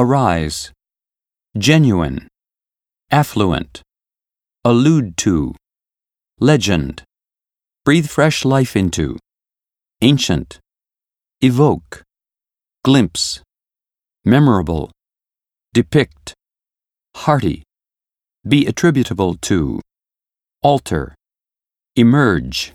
arise, genuine, affluent, allude to, legend, breathe fresh life into, ancient, evoke, glimpse, memorable, depict, hearty, be attributable to, alter, emerge,